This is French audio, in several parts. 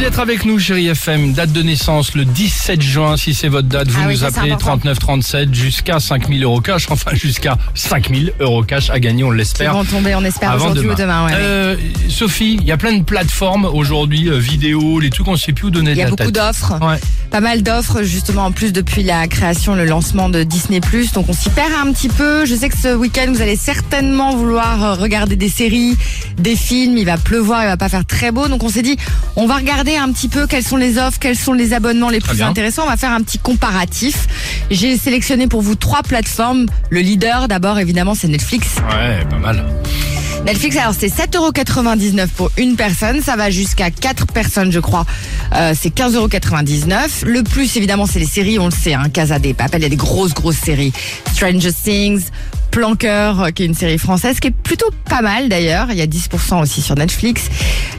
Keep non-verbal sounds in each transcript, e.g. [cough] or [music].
d'être avec nous, chérie FM. Date de naissance le 17 juin, si c'est votre date. Vous Ah oui, nous appelez important. 39 37 jusqu'à 5000 euros cash. Enfin, jusqu'à 5000 euros cash à gagner, on l'espère. vont tomber, on espère, Avant aujourd'hui ou demain. ouais. Euh, Sophie, il y a plein de plateformes aujourd'hui, euh, vidéo, les trucs, on ne sait plus où donner Il de y a beaucoup d'offres. Ouais. Pas mal d'offres, justement, en plus depuis la création, le lancement de Disney+. Donc on s'y perd un petit peu. Je sais que ce week-end, vous allez certainement vouloir euh, regarder des séries, des films. Il va pleuvoir, il va pas faire très beau. Donc on s'est dit, on va regarder un petit peu quelles sont les offres, quels sont les abonnements les plus intéressants. On va faire un petit comparatif. J'ai sélectionné pour vous trois plateformes. Le leader, d'abord, évidemment, c'est Netflix. Ouais, pas mal. Netflix, alors c'est 7,99€ pour une personne, ça va jusqu'à 4 personnes je crois, euh, c'est 15,99€. Le plus évidemment c'est les séries, on le sait, hein, Casa des Papel, il y a des grosses grosses séries. Stranger Things, Planqueur, euh, qui est une série française, qui est plutôt pas mal d'ailleurs, il y a 10% aussi sur Netflix.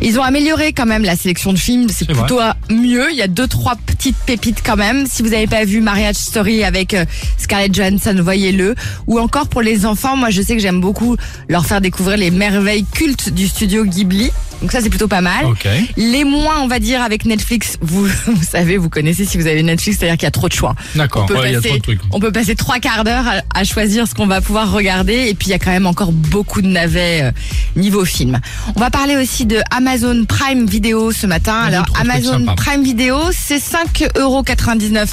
Ils ont amélioré quand même la sélection de films, c'est vrai. plutôt mieux, il y a deux trois petites pépites quand même. Si vous n'avez pas vu Marriage Story avec euh, Scarlett Johansson, voyez-le. Ou encore pour les enfants, moi je sais que j'aime beaucoup leur faire découvrir les merveilles cultes du studio Ghibli. Donc ça c'est plutôt pas mal. Ok. Les moins, on va dire, avec Netflix, vous, [laughs] vous savez, vous connaissez si vous avez Netflix, c'est-à-dire qu'il y a trop de choix. D'accord. On peut, Ouais, il y a passer, trop de trucs. on peut passer trois quarts d'heure à, à choisir ce qu'on va pouvoir regarder. Et puis il y a quand même encore beaucoup de navets euh, niveau film. On va parler aussi de Amazon Prime Video ce matin. Ah, Alors Amazon. Prime Video, c'est 5,99€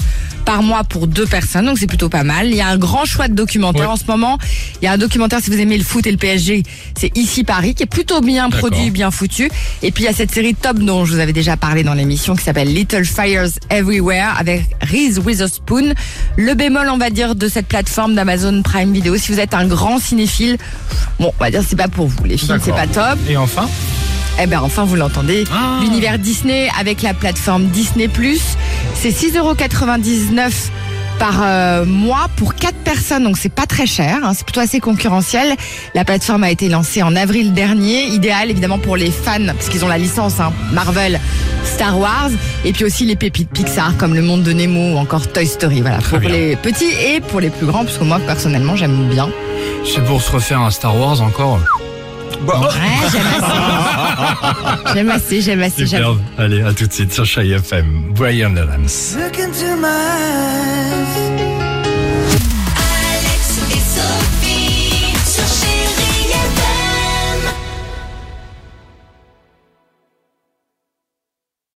par mois pour deux personnes, donc c'est plutôt pas mal. Il y a un grand choix de documentaires Ouais. en ce moment. Il y a un documentaire si vous aimez le foot et le PSG, c'est Ici Paris, qui est plutôt bien produit, bien foutu. Et puis il y a cette série Top dont je vous avais déjà parlé dans l'émission qui s'appelle Little Fires Everywhere avec Reese Witherspoon. Le bémol, on va dire, de cette plateforme d'Amazon Prime Video, si vous êtes un grand cinéphile, bon, on va dire c'est pas pour vous. Les films, c'est pas top. Et enfin? Eh ben enfin vous l'entendez. Ah. L'univers Disney avec la plateforme Disney+, c'est 6,99€ par euh, mois pour 4 personnes, donc c'est pas très cher, hein, c'est plutôt assez concurrentiel. La plateforme a été lancée en avril dernier, idéal évidemment pour les fans, parce qu'ils ont la licence hein, Marvel, Star Wars, et puis aussi les pépites Pixar comme Le Monde de Nemo ou encore Toy Story. Voilà, pour bien. les petits et pour les plus grands, parce que moi personnellement j'aime bien. C'est pour se refaire un Star Wars encore? Ouais, j'aime assez. [laughs] j'aime assez, j'aime assez, j'aime Superbe. Allez, à tout de suite sur Chai FM. Brian Adams.